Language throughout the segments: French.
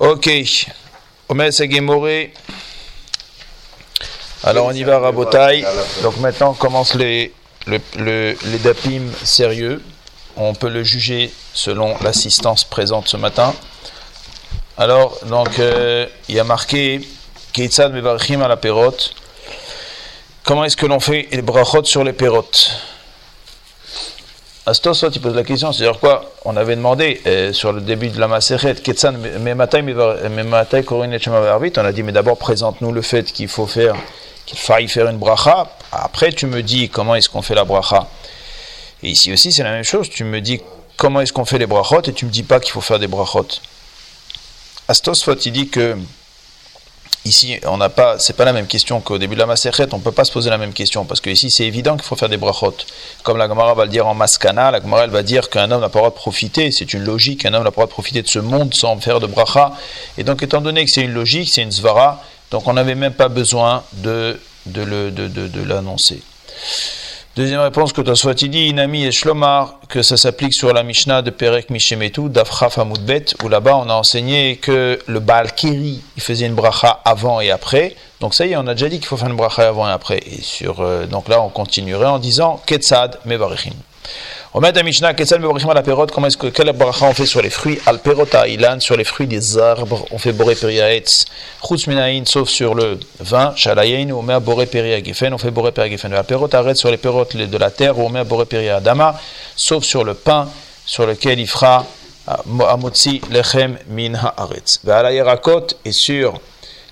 Ok. Omer Segemore. Alors on y va, Rabotai. Donc maintenant commence les, dapim sérieux. On peut le juger selon l'assistance présente ce matin. Alors, donc, euh, il y a marqué Keitzad Mevarchim à la perote. Comment est-ce que l'on fait les brachot sur les perotes Astos, tu poses la question, c'est-à-dire quoi On avait demandé euh, sur le début de la Maseret, Ketsan, Korin on a dit, mais d'abord présente-nous le fait qu'il faut faire, qu'il faille faire une bracha. Après, tu me dis comment est-ce qu'on fait la bracha. Et ici aussi, c'est la même chose. Tu me dis comment est-ce qu'on fait les brachot et tu me dis pas qu'il faut faire des brachot. Astos, il dit que Ici, on n'a pas, c'est pas la même question qu'au début de la Maserhet, on ne peut pas se poser la même question, parce que ici c'est évident qu'il faut faire des brachot. Comme la Gemara va le dire en Maskana, la Gemara elle va dire qu'un homme n'a pas le droit de profiter, c'est une logique, un homme n'a pas le droit de profiter de ce monde sans faire de bracha. Et donc, étant donné que c'est une logique, c'est une svara, donc on n'avait même pas besoin de, de, de, de l'annoncer. Deuxième réponse que dit Inami et Shlomar, que ça s'applique sur la Mishnah de Perek Mishemetu, d'Afraf Amoudbet, où là-bas on a enseigné que le Baal Keri, il faisait une bracha avant et après. Donc ça y est, on a déjà dit qu'il faut faire une bracha avant et après. Et sur, euh, donc là, on continuerait en disant Ketzad Mevarechim. On met à Mishnah, comment est-ce que, quelle bracha on fait sur les fruits Al ilan, sur les fruits des arbres, on fait boré periaetz. Chutz sauf sur le vin, shalayin, on met à boré periagefen, on fait boré periagefen. Al perot arrête sur les pérotes de la terre, on met à boré periadama, sauf sur le pain, sur lequel il fera amotzi lechem min haaretz. Ve'al et sur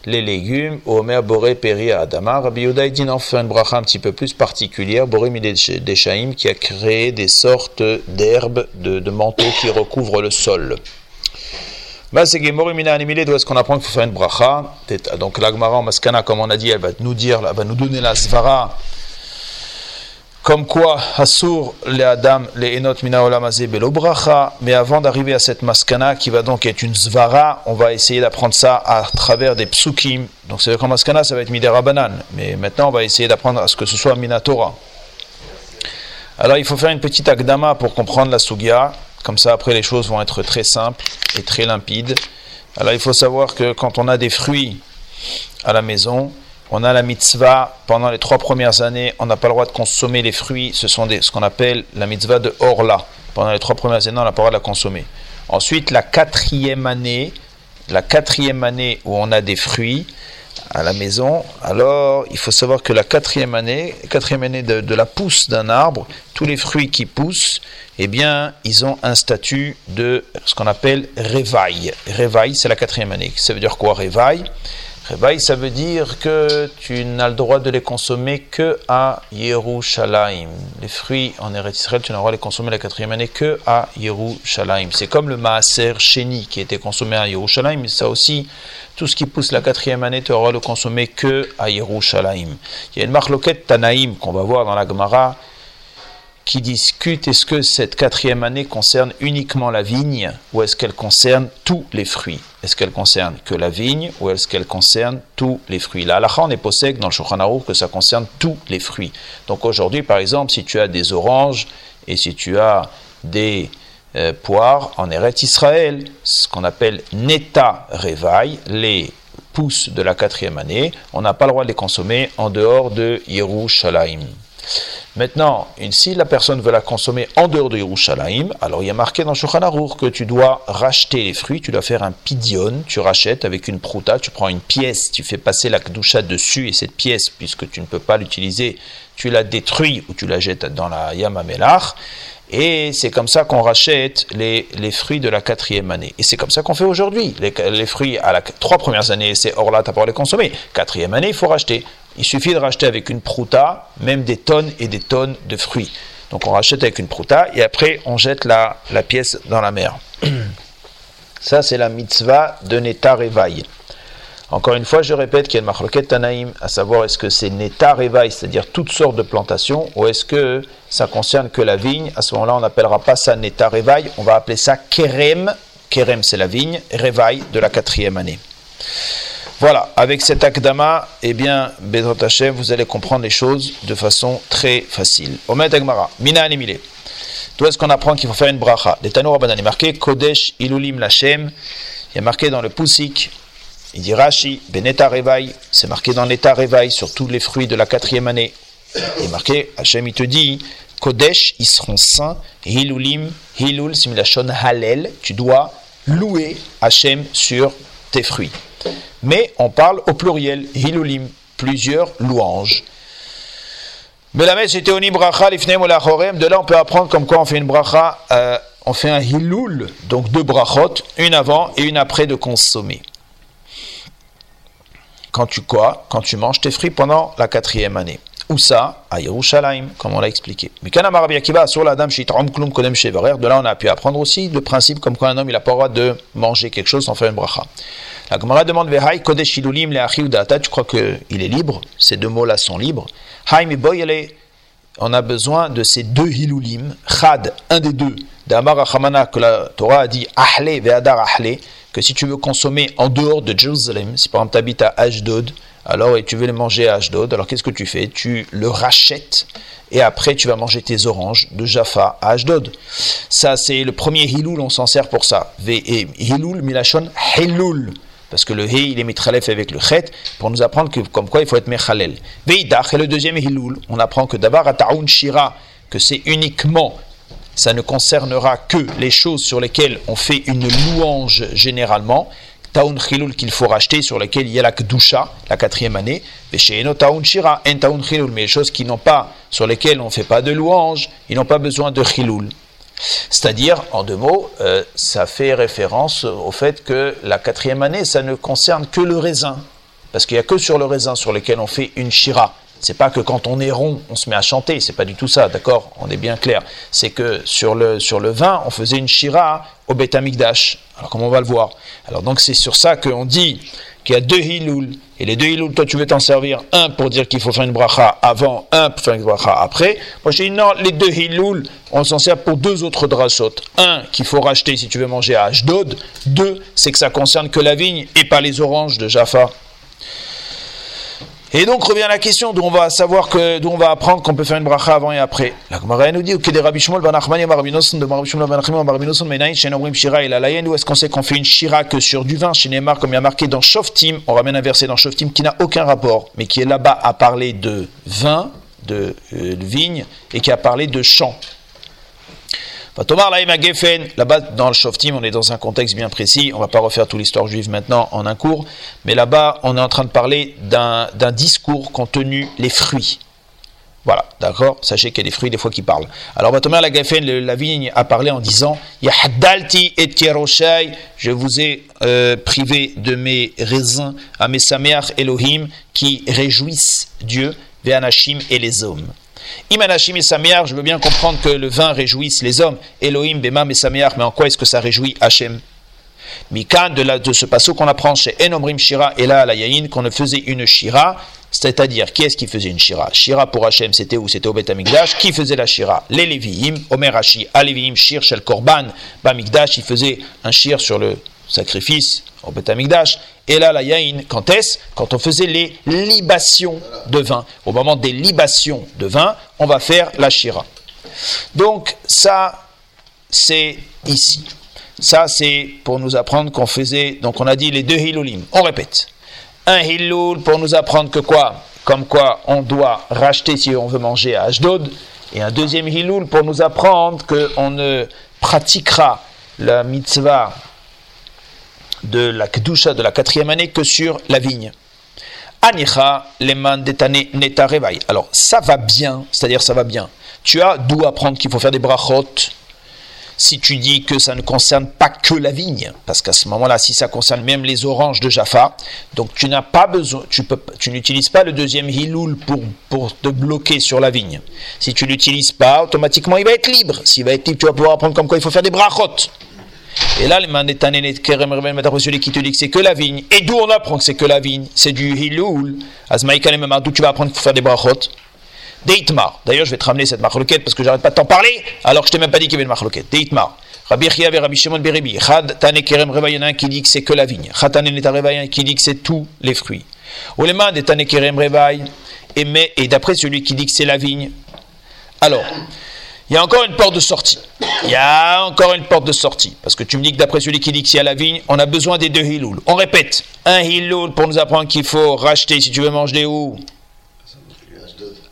les légumes, Omer Boré Peri Adama. Rabbi Yehuda dit en fait une bracha un petit peu plus particulière, Boré Mideshaim, qui a créé des sortes d'herbes, de, manteaux qui recouvrent le sol. D'où est-ce qu'on apprend qu'il faut faire une bracha? Donc l'Agmara en Maskana, comme on a dit, elle va nous dire, elle va nous donner la svara comme quoi, Hasur le Adam le Enot Bracha. Mais avant d'arriver à cette maskana qui va donc être une zvara, on va essayer d'apprendre ça à travers des psukim. Donc c'est qu'en maskana ça va être Midera Banan. Mais maintenant on va essayer d'apprendre à ce que ce soit Minatora. Alors il faut faire une petite akdama pour comprendre la sugya. Comme ça après les choses vont être très simples et très limpides. Alors il faut savoir que quand on a des fruits à la maison, on a la mitzvah, pendant les trois premières années, on n'a pas le droit de consommer les fruits, ce sont ce qu'on appelle la mitzvah de Orla. Pendant les trois premières années, on n'a pas le droit de la consommer. Ensuite, la quatrième année, la quatrième année où on a des fruits à la maison, alors il faut savoir que la quatrième année, quatrième année de, la pousse d'un arbre, tous les fruits qui poussent, eh bien, ils ont un statut de ce qu'on appelle révail. Révail, c'est la quatrième année. Ça veut dire quoi, ça veut dire que tu n'as le droit de les consommer que à Yerushalayim. Les fruits en Eretz Israël, tu n'as le les consommer la quatrième année que à Yerushalayim. C'est comme le Maaser Sheni qui était consommé à Yerushalayim, mais ça aussi, tout ce qui pousse la quatrième année, tu auras le consommer que à Yerushalayim. Il y a une marloquette Tanaïm qu'on va voir dans la Gemara qui discute est-ce que cette quatrième année concerne uniquement la vigne ou est-ce qu'elle concerne tous les fruits? Est-ce qu'elle concerne que la vigne ou est-ce qu'elle concerne tous les fruits? La halakha, on est possède dans le Shulchan que ça concerne tous les fruits. Donc aujourd'hui, par exemple, si tu as des oranges et si tu as des euh, poires en Eretz Israël, ce qu'on appelle Neta Revaï, les pousses de la quatrième année, on n'a pas le droit de les consommer en dehors de Yerushalayim. Maintenant, si la personne veut la consommer en dehors de Yerushalayim, alors il y a marqué dans Shulchan que tu dois racheter les fruits, tu dois faire un pidion, tu rachètes avec une prouta, tu prends une pièce, tu fais passer la kdusha dessus et cette pièce, puisque tu ne peux pas l'utiliser, tu la détruis ou tu la jettes dans la yamamelach. Et c'est comme ça qu'on rachète les, fruits de la quatrième année. Et c'est comme ça qu'on fait aujourd'hui. Les, fruits à la trois premières années, c'est hors là, tu pas les consommer. Quatrième année, il faut racheter. Il suffit de racheter avec une prouta, même des tonnes et des tonnes de fruits. Donc on rachète avec une prouta et après on jette la, pièce dans la mer. Ça, c'est la mitzvah de Neta Revaï. Encore une fois, je répète qu'il y a une marloquette Tanaïm, à savoir est-ce que c'est Neta Revaï, c'est-à-dire toutes sortes de plantations, ou est-ce que ça concerne que la vigne? À ce moment-là, on n'appellera pas ça Neta Revaï, on va appeler ça Kerem. Kerem, c'est la vigne, Revaï de la quatrième année. Voilà, avec cet akdama, eh bien, Bezrat Hashem, vous allez comprendre les choses de façon très facile. Omet Agmara, Mina Animile. D'où est-ce qu'on apprend qu'il faut faire une bracha? Les Tanour Rabbanan est marqué Kodesh Ilulim Lachem Il a marqué dans le Pusik, il dit Rashi, Beneta Revaï, c'est marqué dans l'état Revaï sur tous les fruits de la quatrième année. Il est marqué, Hachem, il te dit, Kodesh, ils seront saints, Hilulim, Hilul, similachon Halel, tu dois louer Hachem sur tes fruits. Mais on parle au pluriel, Hilulim, plusieurs louanges. Mais la bracha De là, on peut apprendre comme quoi on fait une bracha, euh, on fait un hilul, donc deux brachot, une avant et une après de consommer. Quand tu quoi Quand tu manges tes fruits pendant la quatrième année. Ou ça, à Yerushalayim, comme on l'a expliqué. Mais quand Akiva sur la dame klum de là on a pu apprendre aussi le principe comme quoi un homme il a pas le droit de manger quelque chose sans faire une bracha. La Gemara demande Vehai kodesh hilulim le tu crois qu'il est libre Ces deux mots-là sont libres. Haïm on a besoin de ces deux hilulim, chad, un des deux, d'Amar Achamana, que la Torah a dit ahle ve'adar ahle, que si tu veux consommer en dehors de Jérusalem, si par exemple tu habites à Ashdod, alors et tu veux les manger à Ashdod, alors qu'est-ce que tu fais? Tu le rachètes et après tu vas manger tes oranges de Jaffa à Ashdod. Ça c'est le premier hilul, on s'en sert pour ça. Hilul milachon hilul. Parce que le he, il est mitralef avec le chet, pour nous apprendre que, comme quoi il faut être mechalel. Veidach, et le deuxième hilul, on apprend que d'abord à Ta'un Shira, que c'est uniquement ça ne concernera que les choses sur lesquelles on fait une louange généralement. Taun chilul qu'il faut racheter, sur lesquelles il y a la kdusha, la quatrième année. taun shira, en chilul, mais les choses qui n'ont pas, sur lesquelles on ne fait pas de louange, ils n'ont pas besoin de chilul. C'est-à-dire, en deux mots, euh, ça fait référence au fait que la quatrième année, ça ne concerne que le raisin. Parce qu'il n'y a que sur le raisin sur lequel on fait une shira. C'est pas que quand on est rond, on se met à chanter, c'est pas du tout ça, d'accord? On est bien clair. C'est que sur le, sur le vin, on faisait une shira au Betamikdash. Alors, comme on va le voir? Alors, donc, c'est sur ça qu'on dit qu'il y a deux hiloul. Et les deux hiloul, toi, tu veux t'en servir un pour dire qu'il faut faire une bracha avant, un pour faire une bracha après. Moi, je dis non, les deux hiloul, on s'en sert pour deux autres drachot. Un, qu'il faut racheter si tu veux manger à Ashdod. Deux, c'est que ça concerne que la vigne et pas les oranges de Jaffa. Et donc revient la question d'où on va savoir que d'où on va apprendre qu'on peut faire une bracha avant et après. La Gemara nous dit que des Rabbi Shmuel ben Achmani ben Rabbi Nosson de Rabbi Shmuel ben Achmani Rabbi Nosson menaïn chez Nomrim Shira et la Layen où est-ce qu'on sait qu'on fait une shira que sur du vin chez Neymar comme il y a marqué dans Shoftim, on ramène un verset dans Shoftim qui n'a aucun rapport mais qui est là-bas à parler de vin, de, euh, de vigne et qui a parlé de champ. Là-bas, dans le Shoftim, on est dans un contexte bien précis. On ne va pas refaire toute l'histoire juive maintenant en un cours. Mais là-bas, on est en train de parler d'un discours contenu les fruits. Voilà, d'accord? Sachez qu'il y a des fruits des fois qui parlent. Alors, Batomer la Geffen, la vigne, a parlé en disant Yahdalti et je vous ai euh, privé de mes raisins à mes Sameach Elohim qui réjouissent Dieu, Veanashim et les hommes. Imanashim et Sameach, je veux bien comprendre que le vin réjouisse les hommes. Elohim, Bemam et Sameach, mais en quoi est-ce que ça réjouit Hachem? Mikan, de, de ce passage qu'on apprend chez Enomrim Shira et là à la Yahin, qu'on ne faisait une Shira, c'est-à-dire, qui est-ce qui faisait une Shira? Shira pour Hachem, c'était où? C'était au Bet. Qui faisait la Shira? Les Lévi'im, Omer Hashi, Alevi'im, Shir, Shel Korban, Bamigdash, il faisait un Shir sur le sacrifice au Betamikdash. Et là, la yain, quand est-ce Quand on faisait les libations de vin. Au moment des libations de vin, on va faire la shira. Donc, ça, c'est ici. Ça, c'est pour nous apprendre qu'on faisait. Donc, on a dit les deux hilulim. On répète. Un hilul pour nous apprendre que quoi Comme quoi on doit racheter si on veut manger à Ashdod. Et un deuxième hilul pour nous apprendre qu'on ne pratiquera la mitzvah de la Kedusha de la quatrième année que sur la vigne. Anicha leman detane neta Alors ça va bien, c'est-à-dire ça va bien. Tu as d'où apprendre qu'il faut faire des brachot si tu dis que ça ne concerne pas que la vigne, parce qu'à ce moment-là, si ça concerne même les oranges de Jaffa, donc tu n'as pas besoin, tu, peux, tu n'utilises pas le deuxième hiloul pour, pour te bloquer sur la vigne. Si tu l'utilises pas, automatiquement il va être libre. S'il va être libre, tu vas pouvoir apprendre comme quoi il faut faire des brachot. Et là, celui qui te dit que c'est que la vigne. Et d'où on apprend que c'est que la vigne? C'est du hiloul. d'où tu vas apprendre pour faire des brachot Deitmar. D'ailleurs, je vais te ramener cette marloquette parce que j'arrête pas de t'en parler, alors que je t'ai même pas dit qu'il y avait une marloquette. Deitmar. Rabbi Chia et Rabbi Shimon Beribi. Chad Tane Kerem Revayanin qui dit que c'est que la vigne. Chad Tane Neta qui dit que c'est tous les fruits. Ouleman de Tane Kerem Revay. Et, et d'après celui qui dit que c'est la vigne. Alors, il y a encore une porte de sortie. il y a encore une porte de sortie. Parce que tu me dis que d'après celui qui dit qu'il y a la vigne, on a besoin des deux hiloul. On répète, un hiloul pour nous apprendre qu'il faut racheter si tu veux manger des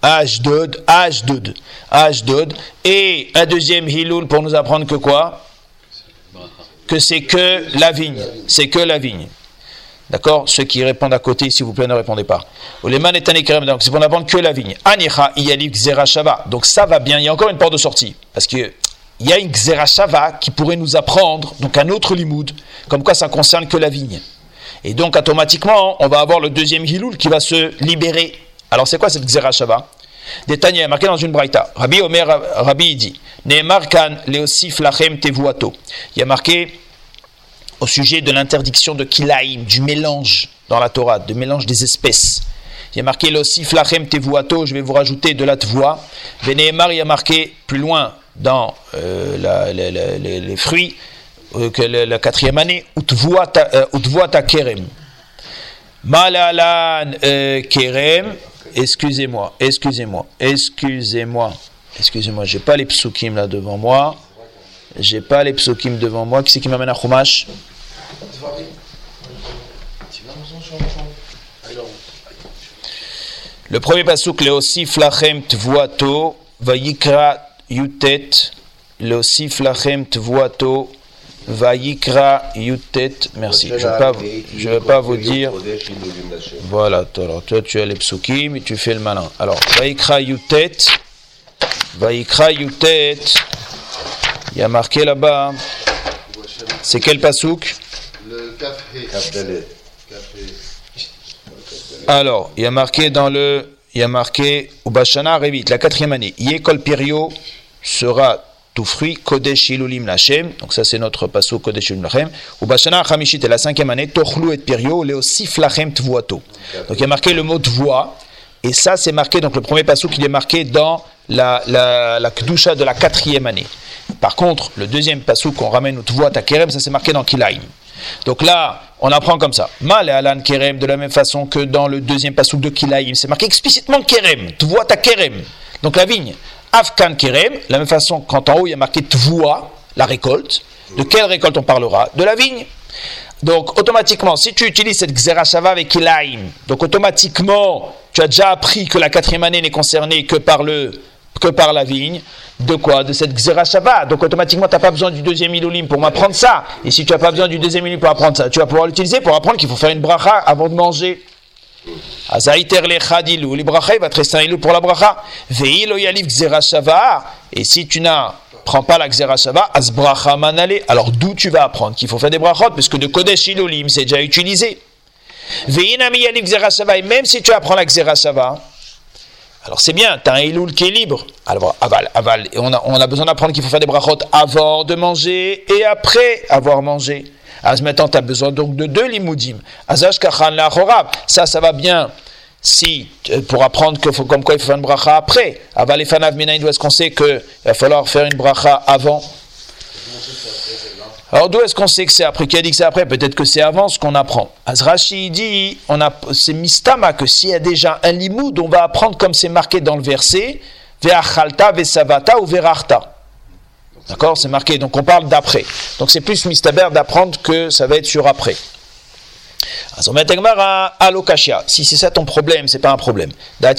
Ashdod, Ashdod, Ashdod. Et un deuxième hiloul pour nous apprendre que quoi? Que c'est que la vigne. C'est que la vigne. D'accord Ceux qui répondent à côté, s'il vous plaît, ne répondez pas. Donc, c'est pour n'apprendre que la vigne. Anicha, Shava. Donc, ça va bien. Il y a encore une porte de sortie. Parce que il y a une Shava qui pourrait nous apprendre, donc un autre limoud, comme quoi ça concerne que la vigne. Et donc, automatiquement, on va avoir le deuxième Hiloul qui va se libérer. Alors, c'est quoi cette Xerashava Détaillé, marqué dans une braïta. Rabbi Omer, Rabbi dit leosif lachem. Il y a marqué au sujet de l'interdiction de kilaim, du mélange dans la Torah, de mélange des espèces. Il y a marqué aussi flachem tevuato, je vais vous rajouter de la tvoa. Veneemar, il y a marqué plus loin dans euh, les, fruits, euh, que la, quatrième année, utvua ta kerem. Malalan euh, kerem, excusez-moi, excusez-moi, excusez-moi, excusez-moi, j'ai pas les psukim là devant moi. J'ai pas les psukim devant moi. Qui c'est qui m'amène à Chumash? Le premier pasuk, le osif lachem tvuato, vayikra yutet, le osif lachem tvuato, vayikra yutet. Merci. Je ne vais, pas, vous dire. Voilà, alors toi tu as les psukim et tu fais le malin. Alors, vayikra yutet, vayikra yutet. Il y a marqué là-bas. C'est quel pasouk Le Alors, il y a marqué dans le. Il y a marqué Ubashana Revit, la quatrième année. Yekol Pirio sera tout fruit, Kodesh Ilulim Lachem. Donc, ça, c'est notre pasouk Kodesh Ilulim Lachem. Ubashana Hamishit est la cinquième année. Tochlu et Pirio, Léo Siflachem Tvuato. Donc, il y a marqué le mot Tvoa. Et ça, c'est marqué. Donc, le premier pasouk, il est marqué dans la, la, la Kdusha de la quatrième année. Par contre, le deuxième passou qu'on ramène au Tvoat à Kerem, ça c'est marqué dans Kilaim. Donc là, on apprend comme ça. Mal et Alan Kerem, de la même façon que dans le deuxième passou de Kilaim, c'est marqué explicitement Kerem, Tvoat à Kerem. Donc la vigne. Afkan Kerem, de la même façon, quand en haut il y a marqué Tvoa, la récolte. De quelle récolte on parlera? De la vigne. Donc automatiquement, si tu utilises cette Xerashava avec Kilaim, donc automatiquement, tu as déjà appris que la quatrième année n'est concernée que par le que par la vigne. De quoi De cette Xerashava. Donc automatiquement, tu n'as pas besoin du deuxième ilulim pour m'apprendre ça. Et si tu n'as pas besoin du deuxième ilulim pour apprendre ça, tu vas pouvoir l'utiliser pour apprendre qu'il faut faire une bracha avant de manger. Azaïter le li bracha, il va te rester un pour la bracha. Veilo yalif Xerashava. Et si tu n'as prends pas la Xerashava, as bracha manale. Alors d'où tu vas apprendre qu'il faut faire des brachot? Parce de Kodesh ilulim, c'est déjà utilisé. Veinami yalif Xerashava. Et même si tu apprends la Xerashava, alors c'est bien, tu as un Elul qui est libre. Alors aval, aval. On a, besoin d'apprendre qu'il faut faire des brachot avant de manger et après avoir mangé. Alors maintenant, tu as besoin donc de deux limoudim. Azash kachan la Ça, ça va bien si, euh, pour apprendre que faut, comme quoi il faut faire une bracha après. Aval et fanav minayin, est-ce qu'on sait qu'il va falloir faire une bracha avant? Alors d'où est-ce qu'on sait que c'est après Qui a dit que c'est après? Peut-être que c'est avant ce qu'on apprend. Azrachi dit, on a, c'est mistama que s'il y a déjà un limoud, on va apprendre comme c'est marqué dans le verset, ve'achalta, ve'savata ou ve'rarta. D'accord? C'est marqué, donc on parle d'après. Donc c'est plus mistaber d'apprendre que ça va être sur après. Si c'est ça ton problème, c'est pas un problème. Ça,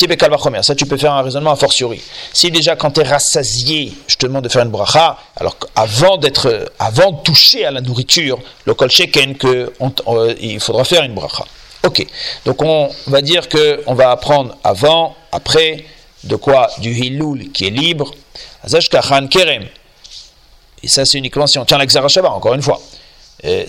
tu peux faire un raisonnement a fortiori. Si déjà, quand tu es rassasié, je te demande de faire une bracha, alors avant d'être, avant de toucher à la nourriture, le kol sheken, que il faudra faire une bracha. Ok. Donc, on va dire que on va apprendre avant, après, de quoi? Du hilul qui est libre. Et ça, c'est uniquement si on tient la encore une fois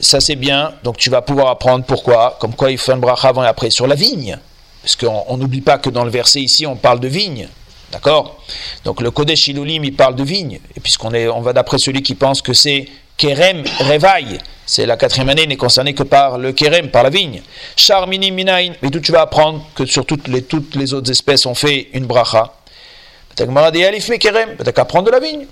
ça c'est bien, donc tu vas pouvoir apprendre pourquoi, comme quoi il faut un bracha avant et après sur la vigne. Parce qu'on n'oublie pas que dans le verset ici, on parle de vigne. D'accord? Donc le Kodesh Ilulim, il parle de vigne. Et puisqu'on est, on va d'après celui qui pense que c'est Kerem Revaï, c'est la quatrième année, n'est concernée que par le Kerem, par la vigne. Charmini Minain, mais d'où tu vas apprendre que sur toutes les, toutes les autres espèces, on fait une bracha. Peut-être qu'à apprendre de la vigne.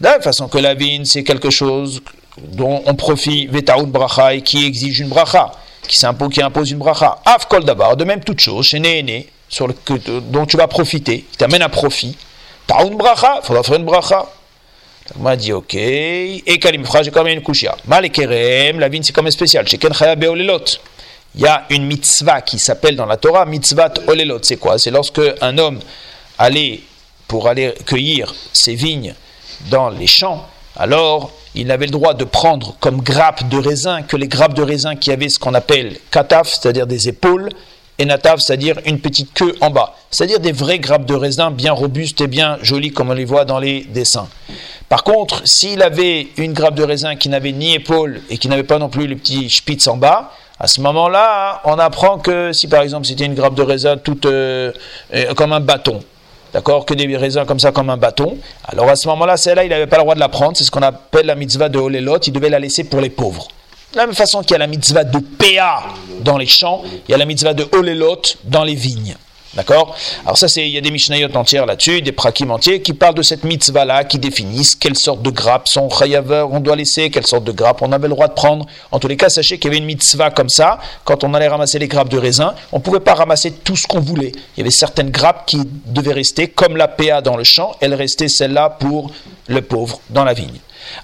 De la façon que la vigne, c'est quelque chose dont on profite bracha et qui exige une bracha, qui s'impose, qui impose une bracha. Afkol d'abord, de même toute chose, chez Néhéné, sur le, dont tu vas profiter, qui t'amène à profit. Taoun bracha, il faudra faire une bracha. m'a dit ok. Et Kalimfra, j'ai quand même une kushia. Malekerem, la vigne c'est comme spécial. Chez Ken Beolelot. Il y a une mitzvah qui s'appelle dans la Torah mitzvah olelot. C'est quoi? C'est lorsque un homme allait pour aller cueillir ses vignes dans les champs, alors il avait le droit de prendre comme grappe de raisin que les grappes de raisin qui avaient ce qu'on appelle kataf, c'est-à-dire des épaules, et natav, c'est-à-dire une petite queue en bas, c'est-à-dire des vraies grappes de raisin bien robustes et bien jolies comme on les voit dans les dessins. Par contre, s'il avait une grappe de raisin qui n'avait ni épaule et qui n'avait pas non plus le petit spitz en bas, à ce moment-là, on apprend que si par exemple c'était une grappe de raisin toute euh, euh, comme un bâton, d'accord, que des raisins comme ça, comme un bâton. Alors à ce moment-là, celle-là, il n'avait pas le droit de la prendre. C'est ce qu'on appelle la mitzvah de Olelot. Il devait la laisser pour les pauvres. De la même façon qu'il y a la mitzvah de Péa dans les champs, il y a la mitzvah de Olelot dans les vignes. D'accord Alors ça, c'est il y a des Mishnayot entières là-dessus, des prakim entiers qui parlent de cette mitzvah-là, qui définissent quelle sorte de grappe sont chayaver, on doit laisser, quelle sorte de grappe on avait le droit de prendre. En tous les cas, sachez qu'il y avait une mitzvah comme ça, quand on allait ramasser les grappes de raisin, on ne pouvait pas ramasser tout ce qu'on voulait. Il y avait certaines grappes qui devaient rester, comme la PA dans le champ, elle restait celle-là pour le pauvre dans la vigne.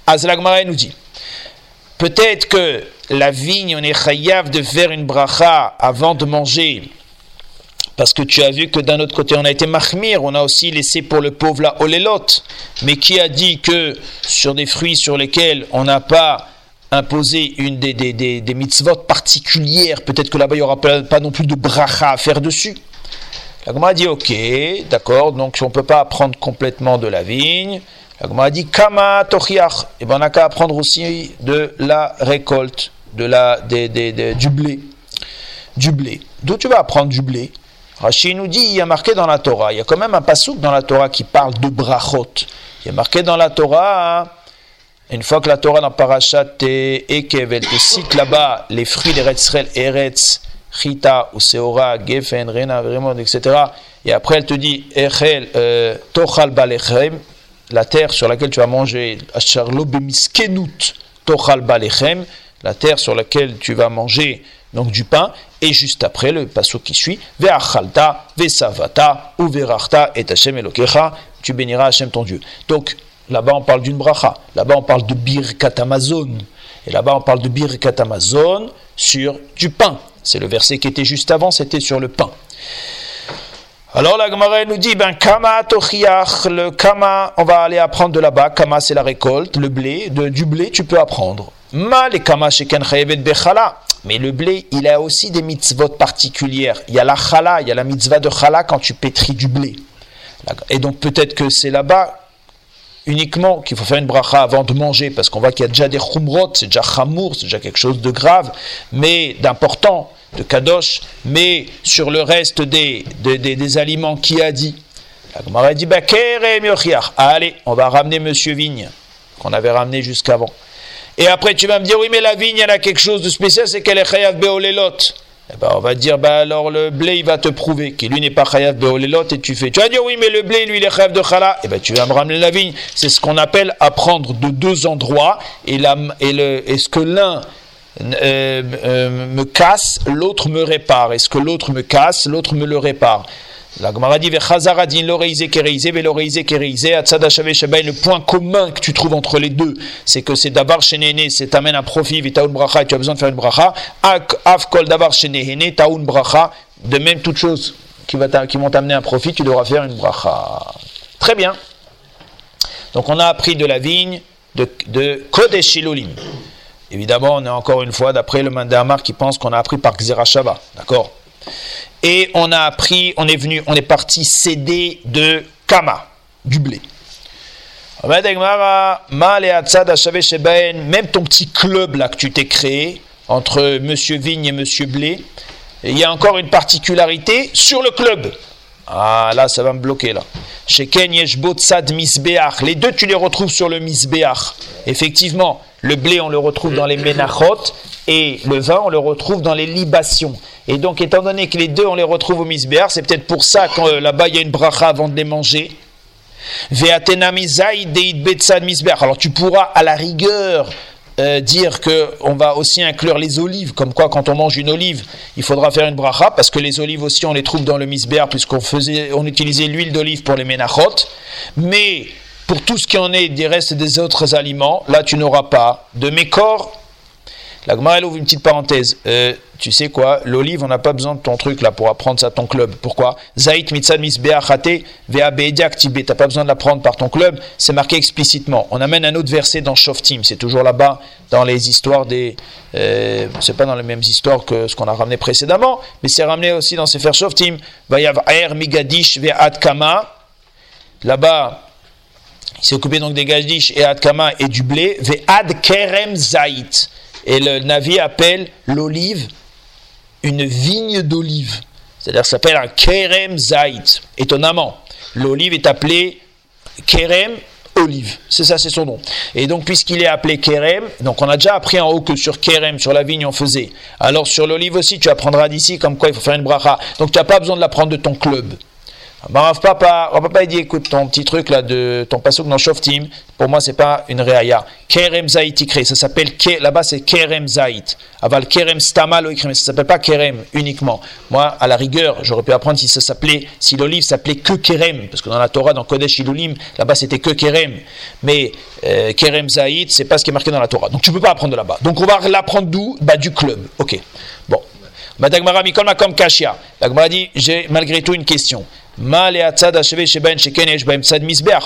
Azlagmara nous dit, peut-être que la vigne, on est chayav de faire une bracha avant de manger parce que tu as vu que d'un autre côté, on a été mahmir, on a aussi laissé pour le pauvre la olelot. Mais qui a dit que sur des fruits sur lesquels on n'a pas imposé une des, des, des, mitzvot particulières, peut-être que là-bas il n'y aura pas, non plus de bracha à faire dessus. La Gomara a dit ok, d'accord, donc on ne peut pas apprendre complètement de la vigne. La Gomara a dit kama tochiach, et eh bien on n'a qu'à apprendre aussi de la récolte, de la, du blé. Du blé. D'où tu vas apprendre du blé? Rachid nous dit, il y a marqué dans la Torah, il y a quand même un pasouk dans la Torah qui parle de brachot. Il y a marqué dans la Torah, une fois que la Torah dans Parashat Ekev, elle te cite là-bas les fruits des Israël, Eretz, Chita, ou Seora, Gefen, Rena, Vremond, etc. Et après elle te dit, Echel, euh, Tochal Balechem, la terre sur laquelle tu vas manger, Asharlo Bemiskenut, Tochal Balechem, la terre sur laquelle tu vas manger donc du pain, et juste après le passo qui suit, Ve'achalta, ve'savata, ou ve'rachta, et Hashem elokecha, tu béniras Hashem ton Dieu. Donc là-bas on parle d'une bracha, là-bas on parle de birkat Amazon, et là-bas on parle de birkat Amazon sur du pain. C'est le verset qui était juste avant, c'était sur le pain. Alors la Gemara nous dit, ben kama tochiach, le kama, on va aller apprendre de là-bas, kama c'est la récolte, le blé, du blé tu peux apprendre. Mais le blé, il a aussi des mitzvot particulières. Il y a la chala, il y a la mitzvah de chala quand tu pétris du blé. Et donc peut-être que c'est là-bas uniquement qu'il faut faire une bracha avant de manger, parce qu'on voit qu'il y a déjà des chumrot, c'est déjà chamour, c'est déjà quelque chose de grave, mais d'important, de kadosh, mais sur le reste des, des, des, aliments, qui a dit? La Gemara dit, bah, allez, on va ramener Monsieur Vigne, qu'on avait ramené jusqu'avant. Et après, tu vas me dire, oui, mais la vigne, elle a quelque chose de spécial, c'est qu'elle est chayav beolelot. Eh ben, on va dire, bah alors le blé, il va te prouver qu'il lui n'est pas chayav beolelot et tu fais. Tu vas dire, oui, mais le blé, lui, il est chayav de chala. Eh ben, tu vas me ramener la vigne. C'est ce qu'on appelle apprendre de deux endroits et, la, et, le, est ce que l'un euh, euh, me casse, l'autre me répare. Est-ce que l'autre me casse, l'autre me le répare. La Gemara dit le point commun que tu trouves entre les deux, c'est que c'est chez Néné, c'est t'amène un profit, vitaoun bracha, et tu as besoin de faire une bracha. Afkol d'avoir chez Néné, taoun bracha. De même, toute chose qui, va qui vont t'amener un profit, tu devras faire une bracha. Très bien. Donc on a appris de la vigne de, de Évidemment, on est encore une fois d'après le Mandamar qui pense qu'on a appris par Xerashava. D'accord? Et on a appris, on est venu, on est parti céder de Kama, du blé. Même ton petit club là que tu t'es créé entre Monsieur Vigne et Monsieur Blé, il y a encore une particularité sur le club. Ah là, ça va me bloquer là. Sheken Yeshbot Sad Misbeach. Les deux, tu les retrouves sur le Misbeach. Effectivement, le blé, on le retrouve dans les Menachot et le vin, on le retrouve dans les libations. Et donc, étant donné que les deux, on les retrouve au misbéar, c'est peut-être pour ça que euh, là-bas, il y a une bracha avant de les manger. Alors, tu pourras à la rigueur euh, dire que on va aussi inclure les olives, comme quoi quand on mange une olive, il faudra faire une bracha, parce que les olives aussi on les trouve dans le misbéar, puisqu'on faisait, on utilisait l'huile d'olive pour les ménachot. Mais pour tout ce qui en est des restes des autres aliments, là tu n'auras pas de mécor. La Gemara elle ouvre une petite parenthèse. Euh, tu sais quoi, l'olive, on n'a pas besoin de ton truc là pour apprendre ça à ton club. Pourquoi? Zaït mitzad misbeachate vea Tu T'as pas besoin de l'apprendre par ton club, c'est marqué explicitement. On amène un autre verset dans Shoftim, c'est toujours là-bas dans les histoires des. Euh, c'est pas dans les mêmes histoires que ce qu'on a ramené précédemment, mais c'est ramené aussi dans Sefer Shoftim. Vayav aer migadish ve'ad kama. Là-bas, il s'est occupé donc des gadish et adkama et du blé. Ve'ad kerem zaït. Et le Navi appelle l'olive une vigne d'olive. C'est-à-dire ça s'appelle un kerem zait. Étonnamment, l'olive est appelée kerem olive. C'est ça, c'est son nom. Et donc, puisqu'il est appelé kerem, donc on a déjà appris en haut que sur kerem, sur la vigne, on faisait. Alors sur l'olive aussi, tu apprendras d'ici comme quoi il faut faire une bracha. Donc tu n'as pas besoin de l'apprendre de ton club. Barav Papa, Papa il dit écoute ton petit truc là de ton pasouk dans Shoftim, pour moi c'est pas une réaya. Kerem Zait ikre, ça s'appelle là-bas c'est Kerem Zait. Aval Kerem Stama lo ça s'appelle pas Kerem uniquement. Moi à la rigueur, j'aurais pu apprendre si ça s'appelait si l'olive s'appelait que Kerem parce que dans la Torah dans Kodesh Ilulim, là-bas c'était que Kerem. Mais euh, Kerem Zait, c'est pas ce qui est marqué dans la Torah. Donc tu peux pas apprendre de là-bas. Donc on va l'apprendre d'où? Bah du club. OK. Bon. Madagmara Mikol Makom Kashia. L'Agmara dit j'ai malgré tout une question.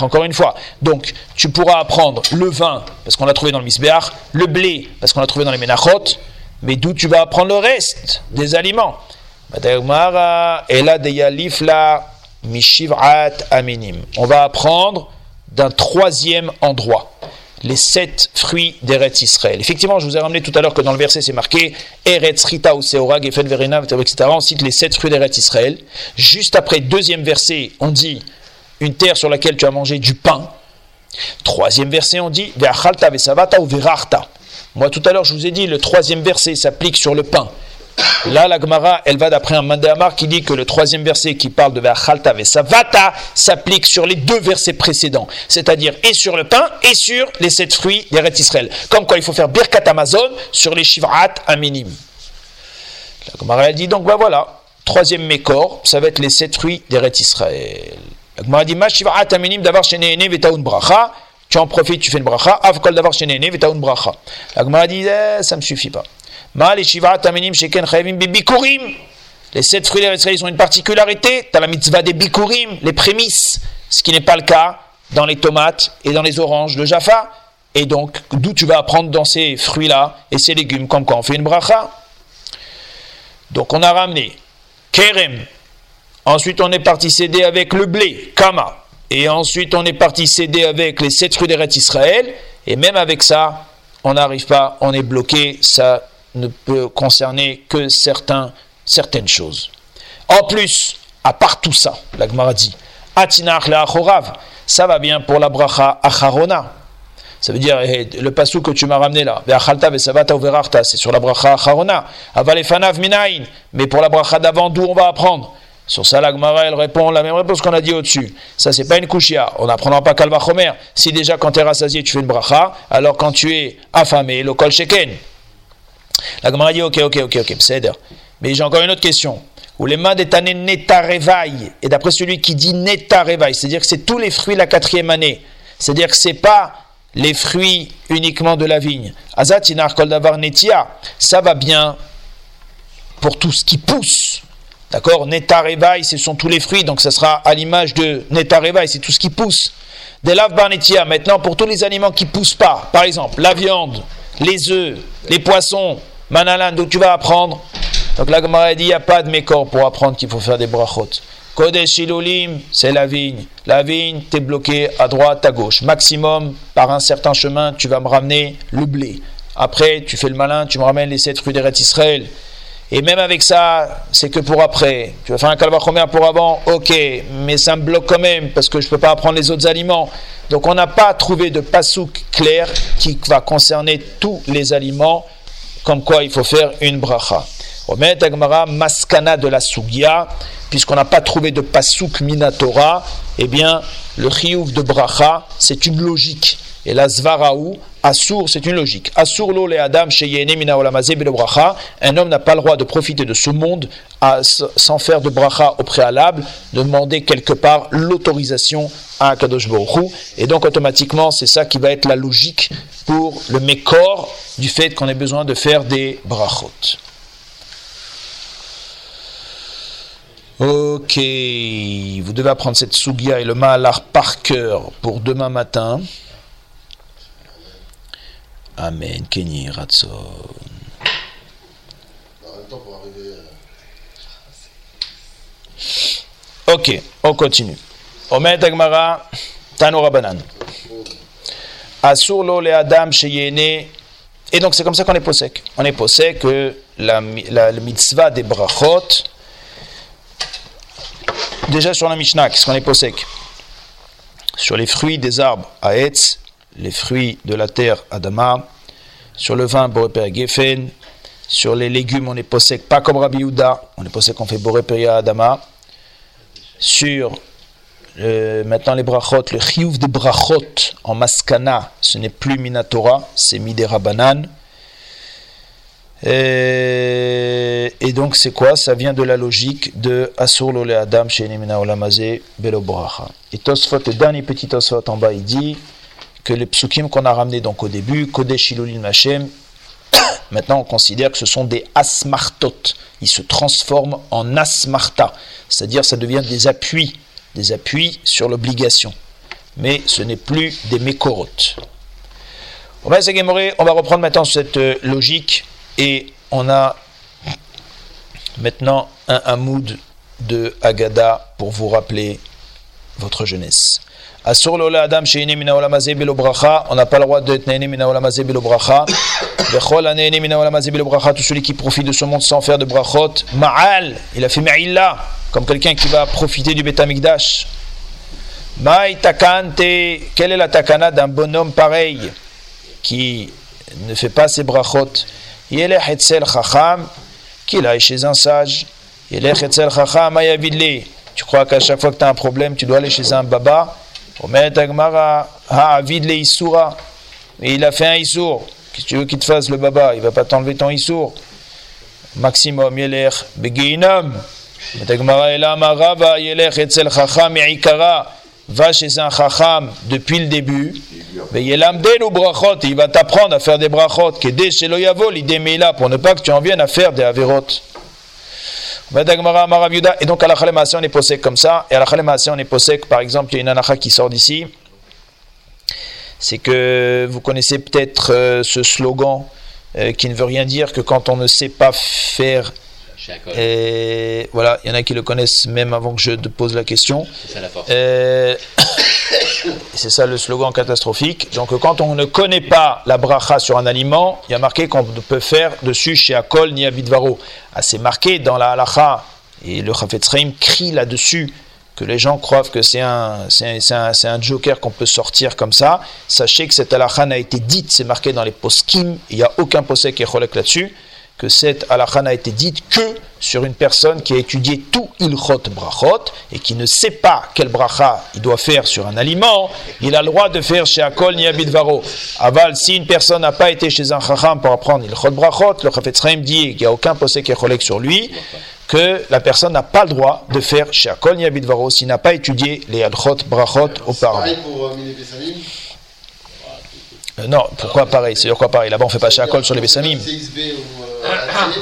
Encore une fois, donc tu pourras apprendre le vin parce qu'on l'a trouvé dans le misbeach, le blé parce qu'on l'a trouvé dans les menachot, mais d'où tu vas apprendre le reste des aliments? On va apprendre d'un troisième endroit les sept fruits d'Eretz Israël. Effectivement, je vous ai ramené tout à l'heure que dans le verset c'est marqué Eretz Rita ou Seora, Gefen Verena, etc. On cite les sept fruits d'Eretz Israël. Juste après, deuxième verset, on dit une terre sur laquelle tu as mangé du pain. Troisième verset, on dit Ve'achalta ve'savata ou ve'rarta. Moi, tout à l'heure, je vous ai dit, le troisième verset s'applique sur le pain. Là, la Gemara, elle va d'après un Mandamar qui dit que le troisième verset qui parle de Vachalta Vesavata s'applique sur les deux versets précédents, c'est-à-dire et sur le pain et sur les sept fruits d'Eret Israël. Comme quoi il faut faire Birkat Amazon sur les Shivrat Aminim. La Gemara, dit donc, bah voilà, troisième Mékor, ça va être les sept fruits d'Eret Israël. La Gemara dit, Ma Shivrat Aminim d'avoir Sheneene Vetaun Bracha. Tu en profites, tu fais une bracha. Avkol d'avoir Sheneene Vetaun Bracha. La Gemara dit, eh, ça ne me suffit pas. Les sept fruits d'Israël ont une particularité. Tu as la mitzvah des bikurim, les prémices, ce qui n'est pas le cas dans les tomates et dans les oranges de Jaffa. Et donc, d'où tu vas apprendre dans ces fruits-là et ces légumes, comme quand on fait une bracha. Donc, on a ramené kerem. Ensuite, on est parti céder avec le blé, kama. Et ensuite, on est parti céder avec les sept fruits d'Israël. Israël. Et même avec ça, on n'arrive pas, on est bloqué. Ça ne peut concerner que certains, certaines choses. En plus, à part tout ça, la Gemara dit, Atinach ça va bien pour la bracha acharona. Ça veut dire, eh, le passou que tu m'as ramené là, c'est sur la bracha acharona. Avalefanav minayin, mais pour la bracha d'avant, d'où on va apprendre? Sur ça, la Gemara, elle répond la même réponse qu'on a dit au-dessus. Ça, c'est pas une kushia. On n'apprendra pas Kalva Chomer. Si déjà, quand tu es rassasié, tu fais une bracha, alors quand tu es affamé, le kol sheken. La Gemara dit ok, ok, ok, ok, c'est Mais j'ai encore une autre question. Où les mains des années neta et d'après celui qui dit neta c'est-à-dire que c'est tous les fruits de la quatrième année, c'est-à-dire que c'est pas les fruits uniquement de la vigne. Azatinar koldavar netia, ça va bien pour tout ce qui pousse. D'accord? Neta réveil, ce sont tous les fruits, donc ça sera à l'image de neta réveil, c'est tout ce qui pousse. Delav barnetia, maintenant pour tous les aliments qui poussent pas, par exemple la viande, les œufs, les poissons, manalan, donc tu vas apprendre. Donc la Gemara dit, il n'y a pas de mécor pour apprendre qu'il faut faire des brachot. Kodesh Ilulim, c'est la vigne. La vigne, tu es bloqué à droite, à gauche. Maximum, par un certain chemin, tu vas me ramener le blé. Après, tu fais le malin, tu me ramènes les sept fruits d'Eret Israël. Et même avec ça, c'est que pour après. Tu vas faire un calvachomer pour avant, ok, mais ça me bloque quand même parce que je ne peux pas apprendre les autres aliments. Donc on n'a pas trouvé de pasouk clair qui va concerner tous les aliments, comme quoi il faut faire une bracha. Omet Agmara, maskana de la sugia, puisqu'on n'a pas trouvé de pasouk minatora, eh bien le chiyuv de bracha, c'est une logique. Et la zvaraou, Assour, c'est une logique. Assour lo le adam mina. Un homme n'a pas le droit de profiter de ce monde sans faire de bracha au préalable, demander quelque part l'autorisation à Kadosh Baruch Et donc automatiquement, c'est ça qui va être la logique pour le mécor du fait qu'on ait besoin de faire des brachot. Ok, vous devez apprendre cette sugia et le malar par cœur pour demain matin. Amen. Kenny Ratson. Ok, on continue. Agmara, Tanora Banan. Asur lo le Adam sheyene. Et donc c'est comme ça qu'on est possèque. On est possèque que la, la, mitzvah des brachot, déjà sur la Mishnah, qu'est-ce qu'on est possèque Sur les fruits des arbres, Aetz, les fruits de la terre, Adama, sur le vin, Boreper Gefen, sur les légumes, on est possèque pas comme Rabbi Yehuda, on est possèque on fait Boreper Adama, sur maintenant les brachot, le chiyuv des brachot en maskana, ce n'est plus minatora, c'est midera Et, et donc c'est quoi? Ça vient de la logique de Asur le Adam chez Olamazé Belo Bracha. Et Tosfot, le dernier petit Tosfot en bas, il dit que les psukim qu'on a ramenés donc au début, Kodesh Machem, maintenant on considère que ce sont des asmartot. Ils se transforment en asmarta, c'est-à-dire ça devient des appuis des appuis sur l'obligation. Mais ce n'est plus des mécorotes. On va reprendre maintenant cette euh, logique et on a maintenant un hamoud de Agada pour vous rappeler votre jeunesse. Asur lola adam mina on n'a pas le droit d'être nene mina olamazé belo bracha. Bechol mina belo bracha, tout celui qui profite de ce monde sans faire de brachot, ma'al, il a fait ma'illa, comme quelqu'un qui va profiter du Betamikdash. Maï takante, quelle est la takana d'un bonhomme pareil qui ne fait pas ses brachot? Yelech etzel chacham, qu'il aille chez un sage. Yelech etzel chacham, Tu crois qu'à chaque fois que tu un problème, tu dois aller chez un baba? Omet Agmara, ah, vide les Issoura. Et il a fait un Issour. Qu'est-ce que tu veux qu'il te fasse le baba? Il va pas t'enlever ton Issour. Maximum, Yeler, Begeinam. Agmara, Elam, Araba, Yeler, Etzel, Chacham, Ikara. Va chez un Chacham depuis le début. Yelam, Denu, Brachot. Il va t'apprendre à faire des Brachot. Kedé, Sheloyavo, l'idée là pour ne pas que tu en viennes à faire des Averot. Et donc à la on est posé comme ça. Et à la on est posé par exemple, il y a une anacha qui sort d'ici. C'est que vous connaissez peut-être euh, ce slogan euh, qui ne veut rien dire que quand on ne sait pas faire et voilà, il y en a qui le connaissent même avant que je te pose la question. C'est ça la force. C'est ça le slogan catastrophique. Donc quand on ne connaît pas la bracha sur un aliment, il y a marqué qu'on peut faire dessus chez Akol ni. Ah, c'est marqué dans la halacha et le Chafetz crie là-dessus que les gens croient que c'est un, c'est un, un, joker qu'on peut sortir comme ça. Sachez que cette halakha a été dite, c'est marqué dans les poskim, il n'y a aucun posek qui est là-dessus que cette halakha n'a été dite que sur une personne qui a étudié tout ilchot brachot et qui ne sait pas quel bracha il doit faire sur un aliment, il a le droit de faire chez Akol ni Varo. Aval, si une personne n'a pas été chez un chacham pour apprendre ilchot brachot, le Chafetz dit qu'il n'y a aucun posé qui est sur lui, que la personne n'a pas le droit de faire chez Akol ni Varo s'il n'a pas étudié les ilchot brachot auparavant. Euh, non, pourquoi pareil C'est quoi pareil Là-bas, on fait pas col sur les Bessamim.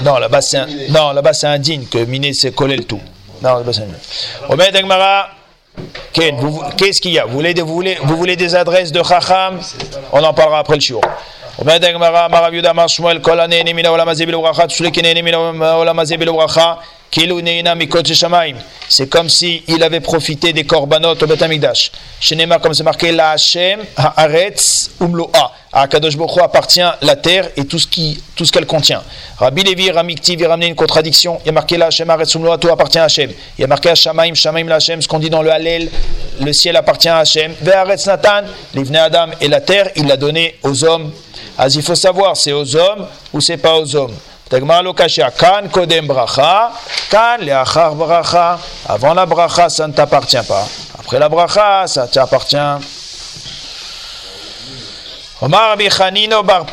Non, là-bas, c'est un, non, là-bas, c'est indigne que Miné, c'est coller le tout. Non, là-bas, c'est un Dagmara, qu'est-ce qu'il y a vous voulez, vous, voulez, vous voulez des adresses de Chacham On en parlera après le shiur. אומרת הגמרא, אמר רב יהודה אמר שמואל, כל הנהנה מן העולם הזה בלא ברכה, תשולה כנהנה מן העולם הזה בלא ברכה, c'est comme si il avait profité des korbanot au Beth Amikdash. Shenema, comme c'est marqué, la Hashem, Haaretz, Umloa. À Kadosh Bokhu appartient la terre et tout ce qui, tout ce qu'elle contient. Rabbi Levi, Ramikti, il ramené une contradiction. Il y a marqué la Hashem, Haaretz, Umloa, tout appartient à Hashem. Il y a marqué Shamaim, Shamaim, la Hashem, ce qu'on dit dans le Hallel, le ciel appartient à Hashem. Ve'aretz Nathan, l'Ivne Adam et la terre, il l'a donné aux hommes. Alors il faut savoir, c'est aux hommes ou c'est pas aux hommes. Tegmar Lokashia, Kan Kodem Bracha, Kan Leachar Bracha. Avant la Bracha, ça ne t'appartient pas. Après la Bracha, ça t'appartient. Omar Bichanino Bar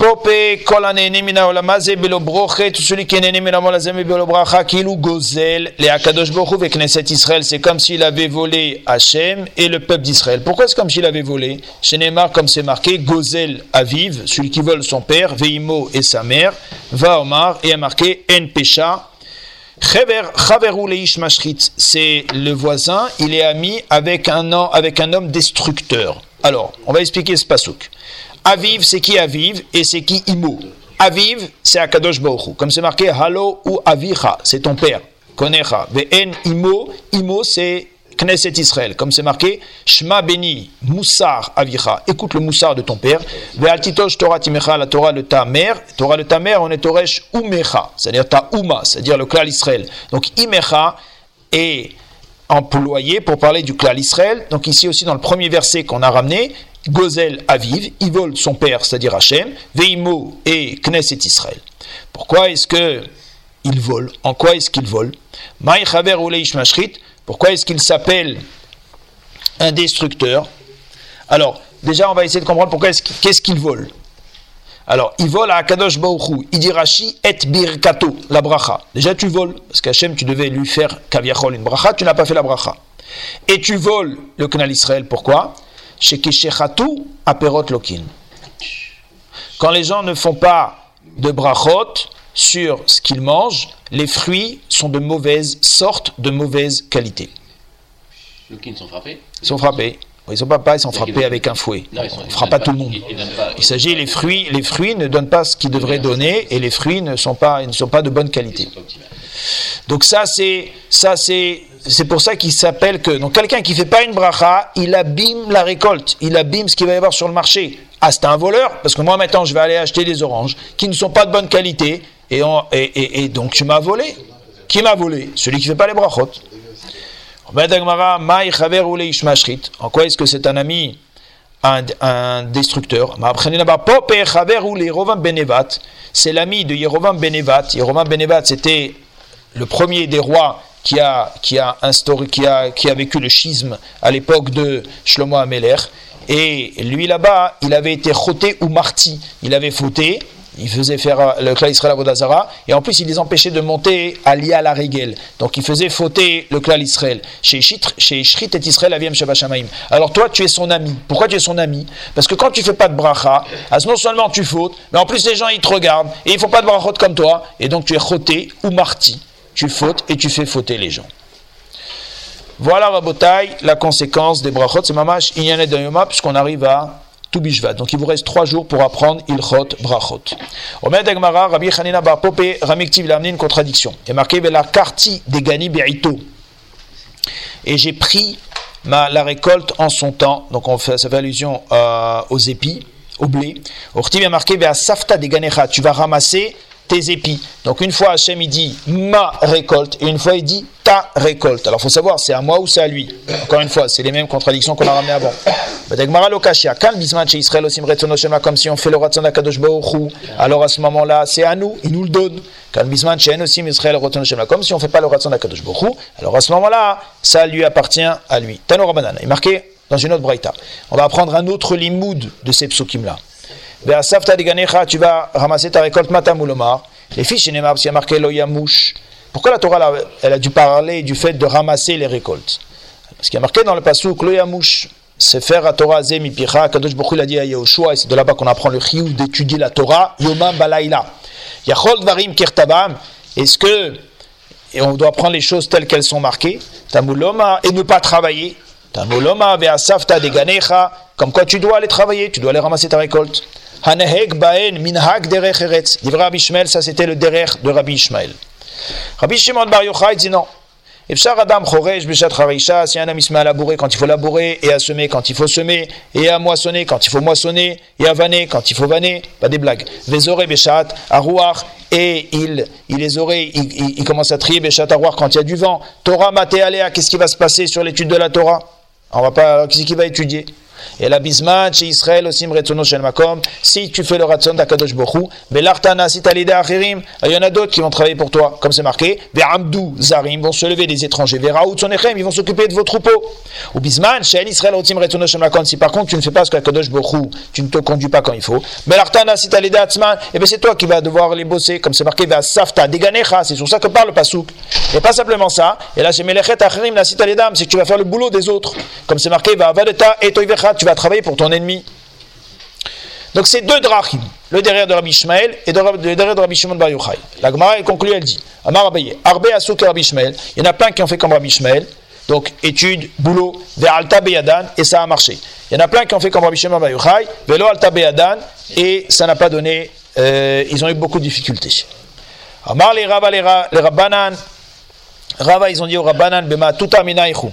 c'est comme s'il avait volé Hachem et le peuple d'Israël. Pourquoi c'est comme s'il avait volé? Chez Neymar, comme c'est marqué, Gozel celui qui vole son père, Veimo et sa mère, va Omar et a marqué En C'est le voisin, il est ami avec un, homme destructeur. Alors, on va expliquer ce pasouk. Aviv, c'est qui Aviv et c'est qui Imo. Aviv, c'est Akadosh Baruch Comme c'est marqué Halo ou Avicha, c'est ton père. Konecha. Ve'en Imo, Imo, c'est Knesset Israël. Comme c'est marqué Shma Beni, Moussar Avicha. Écoute le Moussar de ton père. Ve'altitosh Torah Timecha, la Torah de ta mère. Torah de ta mère, on est Toresh Umecha, c'est-à-dire ta Uma, c'est-à-dire le clan Israël. Donc Imecha est employé pour parler du clan Israël. Donc ici aussi dans le premier verset qu'on a ramené, Gozel Aviv, il vole son père, c'est-à-dire Hachem, Veimo et Knesset Israël. Pourquoi est-ce que il vole? En quoi est-ce qu'il vole? Pourquoi est-ce qu'il s'appelle un destructeur? Alors, déjà, on va essayer de comprendre pourquoi est-ce qu'est-ce qu'il vole. Alors, il vole à Akadosh Baruchou. Il dit Rashi et birkato, la bracha. Déjà, tu voles, parce qu'Hachem, tu devais lui faire kaviachol une bracha, tu n'as pas fait la bracha. Et tu voles le canal Israël, pourquoi? Aperot lokin. Quand les gens ne font pas de brachot sur ce qu'ils mangent, les fruits sont de mauvaise sorte, de mauvaise qualité. Lokin sont frappés? Ils sont frappés. Ils sont pas, ils sont frappés avec un fouet. on ne fera pas tout le monde. Il s'agit les fruits, les fruits ne donnent pas ce qu'ils devraient donner et les fruits ne sont pas, ne sont pas de bonne qualité. Donc ça c'est ça c'est c'est pour ça qu'il s'appelle que donc quelqu'un qui fait pas une bracha, il abîme la récolte, il abîme ce qu'il va y avoir sur le marché. Ah c'est un voleur parce que moi maintenant je vais aller acheter des oranges qui ne sont pas de bonne qualité et, et, et, donc tu m'as volé. Qui m'a volé? Celui qui fait pas les brachot. En quoi est-ce que c'est un ami un, un destructeur? C'est l'ami de Yerovam Benevat. Yerovam Benevat, c'était le premier des rois qui a, qui a, instauré, qui a, qui vécu le schisme à l'époque de Shlomo Ameler. Et lui là-bas, il avait été choté ou marti. Il avait fauté, il faisait faire euh, le clan Israël à Vodazara, et en plus il les empêchait de monter à l'Ia la. Donc il faisait fauter le clan Israël. Chez Shrit et Israël, Aviem Shamaim. Alors toi, tu es son ami. Pourquoi tu es son ami? Parce que quand tu fais pas de bracha, non seulement tu fautes, mais en plus les gens ils te regardent, et ils font pas de brachot comme toi, et donc tu es choté ou marti tu fautes et tu fais fauter les gens. Voilà, Rabotai, la conséquence des brachot. C'est mamash inyanet yoma, puisqu'on arrive à Toubishvat. Donc il vous reste trois jours pour apprendre Ilchot Brachot. Omer Dagmara, Rabbi Chanina Bar Pope, Ramiktiv, il a amené une contradiction. Il est marqué la karti des Gani. Et j'ai pris ma, la récolte en son temps. Donc on fait, ça fait allusion euh, aux épis, au blé. Ortiv est marqué Safta des Ganecha. Tu vas ramasser tes épis. Donc une fois Hachem il dit ma récolte et une fois il dit ta récolte. Alors faut savoir c'est à moi ou c'est à lui. Encore une fois, c'est les mêmes contradictions qu'on a ramenées avant. Comme si on fait le Ratzon Akadosh alors à ce moment-là c'est à nous, il nous le donne. Comme si on fait pas le Ratzon Akadosh alors à ce moment-là ça lui appartient à lui. Tano Rabbanan est marqué dans une autre braïta. On va apprendre un autre limoud de ces psukim là tu vas ramasser ta récolte matamulomar. Les fiches, il y a marqué loyamouche. Pourquoi la Torah elle a dû parler du fait de ramasser les récoltes? Parce qu'il y a marqué dans le passouk loyamouche. C'est faire à Torah zemi picha. Et c'est de là-bas qu'on apprend le chiyuv d'étudier la Torah. Yomam balaïla. Yachol varim kirtabam. Est-ce que et on doit prendre les choses telles qu'elles sont marquées, tamuloma, et ne pas travailler. Tamuloma ve'asafta deganecha, comme quoi tu dois aller travailler, tu dois aller ramasser ta récolte. Haneheg baen minhag derech eretz. Livre Rabbi Ishmael, ça c'était le derech de Rabbi Ishmael. Rabbi Shimon Bar Yochai dit non. Efshar Adam Chorej Beshat Charisha, si un homme se met à labourer quand il faut labourer, et à semer quand il faut semer, et à moissonner quand il faut moissonner, et à vanner quand il faut vanner, pas des blagues. Vezore Beshat, Arouar, et il, il les aurait, il, il, commence à trier Beshat Arouar quand il y a du vent. Torah Maté Aléa, qu'est-ce qui va se passer sur l'étude de la Torah? On va pas, qu'est-ce qu'il va étudier? Et la bisman chez Israël aussi mretzono shel makom. Si tu fais le ratson d'Akadosh Bochu, belartana si talida achirim, il y en a d'autres qui vont travailler pour toi, comme c'est marqué. Ve'amdu zarim vont se lever des étrangers. Ve'raout sonechem, ils vont s'occuper de vos troupeaux. Ou bisman chez Israël aussi mretzono shel makom. Si par contre tu ne fais pas ce qu'Akadosh Bochu, tu ne te conduis pas comme il faut. Belartana si talida atzman, et bien c'est toi qui vas devoir les bosser, comme c'est marqué. Ve'asafta deganecha, c'est sur ça que parle le pasouk. Et pas simplement ça. Et là c'est melechet achirim la citaledam, c'est que tu vas faire le boulot des autres. Comme c'est marqué, va tu vas travailler pour ton ennemi. Donc c'est deux drachim, le derrière de Rabbi Ishmael et le derrière de Rabbi Shimon Bar Yochai. La Gemara elle conclut, elle dit, Amar Arbe Rabbi il y en a plein qui ont fait comme Rabbi Ishmael, donc étude, boulot, vers Alta Beyadan, et ça a marché. Il y en a plein qui ont fait comme Rabbi Shimon Bar Yochai, Velo Alta et ça n'a pas donné, euh, ils ont eu beaucoup de difficultés. Amar les Rabba, les, Rabbanan, Rava, ils ont dit au Rabbanan, Bema Tuta Minaichu.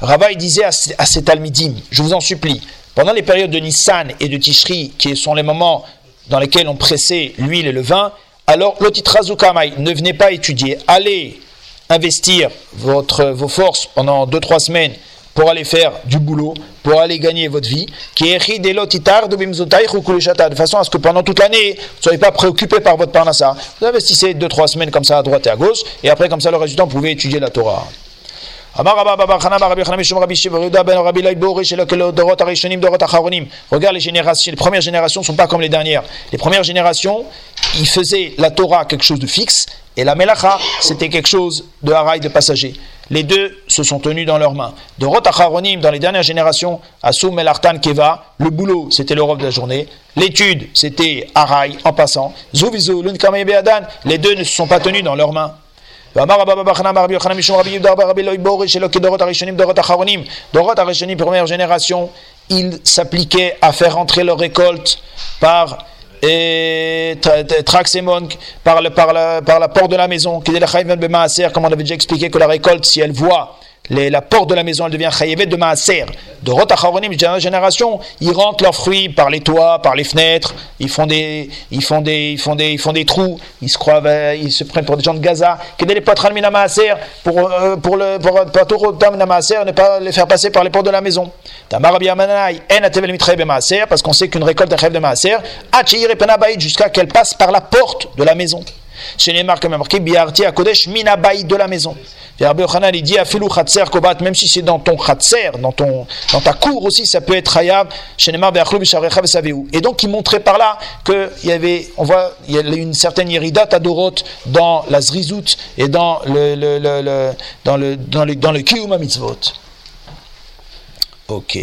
Rava, il disait à, ces Talmidim, je vous en supplie, pendant les périodes de Nissan et de Tishri, qui sont les moments dans lesquels on pressait l'huile et le vin, alors l'otitrazukamai, ne venez pas étudier, allez investir votre, vos forces pendant 2-3 semaines pour aller faire du boulot, pour aller gagner votre vie, qui est de façon à ce que pendant toute l'année, vous ne soyez pas préoccupé par votre parnassa. Vous investissez 2-3 semaines comme ça à droite et à gauche, et après comme ça le résultat, vous pouvez étudier la Torah. Regarde les générations, les premières générations ne sont pas comme les dernières. Les premières générations, ils faisaient la Torah quelque chose de fixe, et la Melacha, c'était quelque chose de haraï, de passager. Les deux se sont tenus dans leurs mains. De Rotacharonim, dans les dernières générations, Asum Elartan Keva, le boulot, c'était l'Europe de la journée. L'étude, c'était haraï, en passant. Beadan, les deux ne se sont pas tenus dans leurs mains. ואמר רבא בבא חנא ברבי יוחנן משום רבי יהודה ברבי לא יבורי שלא כדורות הראשונים דורות אחרונים דורות הראשונים première génération ils s'appliquaient à faire entrer leur récolte par et Traxemon par, le, par, la, par la porte de la maison, comme on avait déjà expliqué que la récolte, si elle voit les, la porte de la maison, elle devient chayevet de maaser. De rotacharonim, génération, ils rentrent leurs fruits par les toits, par les fenêtres, ils font des, ils font des, ils font des, ils font des trous, ils se croient, euh, ils se prennent pour des gens de Gaza. Quel est mina maaser pour, euh, pour le, pour, maaser, ne pas les faire passer par les portes de la maison. Parce qu'on sait qu'une récolte est de maaser, jusqu'à qu'elle passe par la porte de la maison. Chez les marques, marqué Biarti à Kodesh Minabaï de la maison. Et Rabbi Yochanan, il dit Afilou Khatser Kobat, même si c'est dans ton Khatser, dans, ton, dans ta cour aussi, ça peut être Hayab, chez marques, Et donc, il montrait par là qu'il y avait, on voit, il y a une certaine Yerida Tadorot dans la Zrizout et dans le, le, le, le dans le, dans le, dans le Kiyuma Mitzvot. Ok.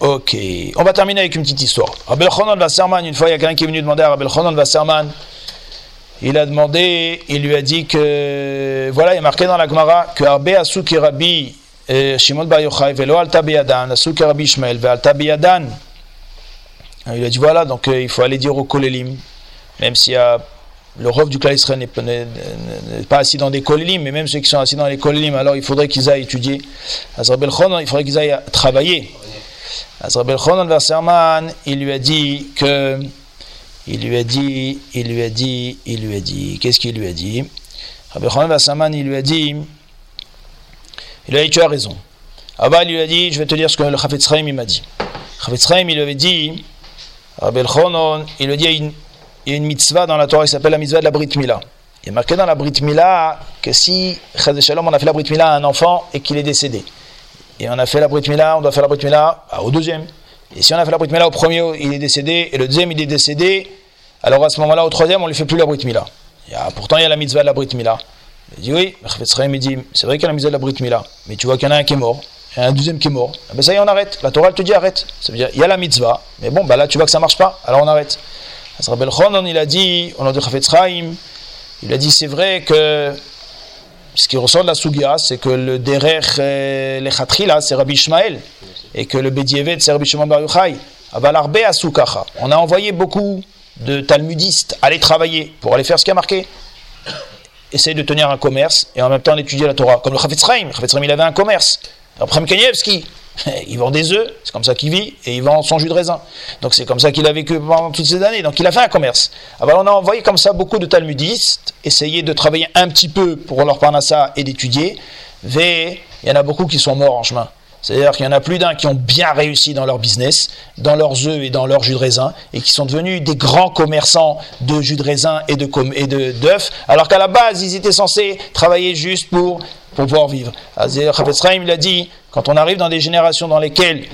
Ok, on va terminer avec une petite histoire. Rabbi Chonon Wasserman, une fois il y a quelqu'un qui est venu demander à Rabbi Chonon Wasserman, il a demandé, il lui a dit que, voilà, il est marqué dans la Gemara que Arbe Asuki Rabbi euh, Shimon Bar Yochai Velo Alta Biyadan, Asuki Rabbi Ishmael Alta Biyadan. Il a dit voilà, donc euh, il faut aller dire au Kolelim, même s'il y a le rov du Klal n'est pas assis dans des kolélim, mais même ceux qui sont assis dans les kolélim, alors il faudrait qu'ils aillent étudier. Il faudrait qu'ils aillent travailler. Azrabel Chonon Wasserman, il lui a dit que, il lui a dit, il lui a dit, il lui a dit, qu'est-ce qu'il lui a dit? Rabbi Chonon Wasserman, il lui a dit, il lui a dit, tu as raison. Abba, il lui a dit, je vais te dire ce que le Chafetz il m'a dit. Chafetz il lui avait dit, Rabbi Chonon, il lui a dit, il y a une mitzvah dans la Torah qui s'appelle la mitzvah de la Brit Mila. Il est marqué dans la Brit Mila que si, Shalom, on a fait la Brit Mila à un enfant et qu'il est décédé, et on a fait la Brit Mila, on doit faire la Brit Mila au deuxième. Et si on a fait la Brit Mila au premier, il est décédé, et le deuxième, il est décédé, alors à ce moment-là, au troisième, on ne lui fait plus la Brit Mila. Il y a, pourtant, il y a la mitzvah de la Brit Mila. Il dit oui, il dit, c'est vrai qu'il y a la mitzvah de la Brit Mila, mais tu vois qu'il y en a un qui est mort, et un deuxième qui est mort. Eh ben ça y est, on arrête. La Torah, te dit arrête. Ça veut dire, il y a la mitzvah, mais bon, bah là, tu vois que ça marche pas, alors on arrête. Il a dit, on a dit il a dit, c'est vrai que ce qui ressort de la Sugia, c'est que le Derech euh, Lechatrila, c'est Rabbi Ishmael, et que le Bedievet, c'est Rabbi Shimon Bar Yochai. On a envoyé beaucoup de talmudistes aller travailler pour aller faire ce qui a marqué. Essayer de tenir un commerce et en même temps d'étudier la Torah. Comme le Chafetz Chaim. il avait un commerce. Après Mkanievski, il vend des œufs, c'est comme ça qu'il vit, et il vend son jus de raisin. Donc c'est comme ça qu'il a vécu pendant toutes ces années. Donc il a fait un commerce. Alors on a envoyé comme ça beaucoup de talmudistes, essayer de travailler un petit peu pour leur parnassa et d'étudier. V, il y en a beaucoup qui sont morts en chemin. C'est-à-dire qu'il y en a plus d'un qui ont bien réussi dans leur business, dans leurs œufs et dans leurs jus de raisin, et qui sont devenus des grands commerçants de jus de raisin et de et d'œufs, alors qu'à la base, ils étaient censés travailler juste pour, pour pouvoir vivre. il a dit, quand on arrive dans des générations dans lesquelles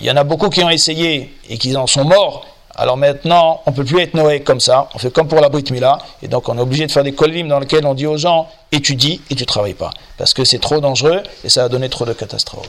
il y en a beaucoup qui ont essayé et qui en sont morts, alors maintenant, on ne peut plus être Noé comme ça, on fait comme pour la Brit Mila, et donc on est obligé de faire des collimes dans lesquels on dit aux gens, étudie et tu travailles pas, parce que c'est trop dangereux et ça a donné trop de catastrophes.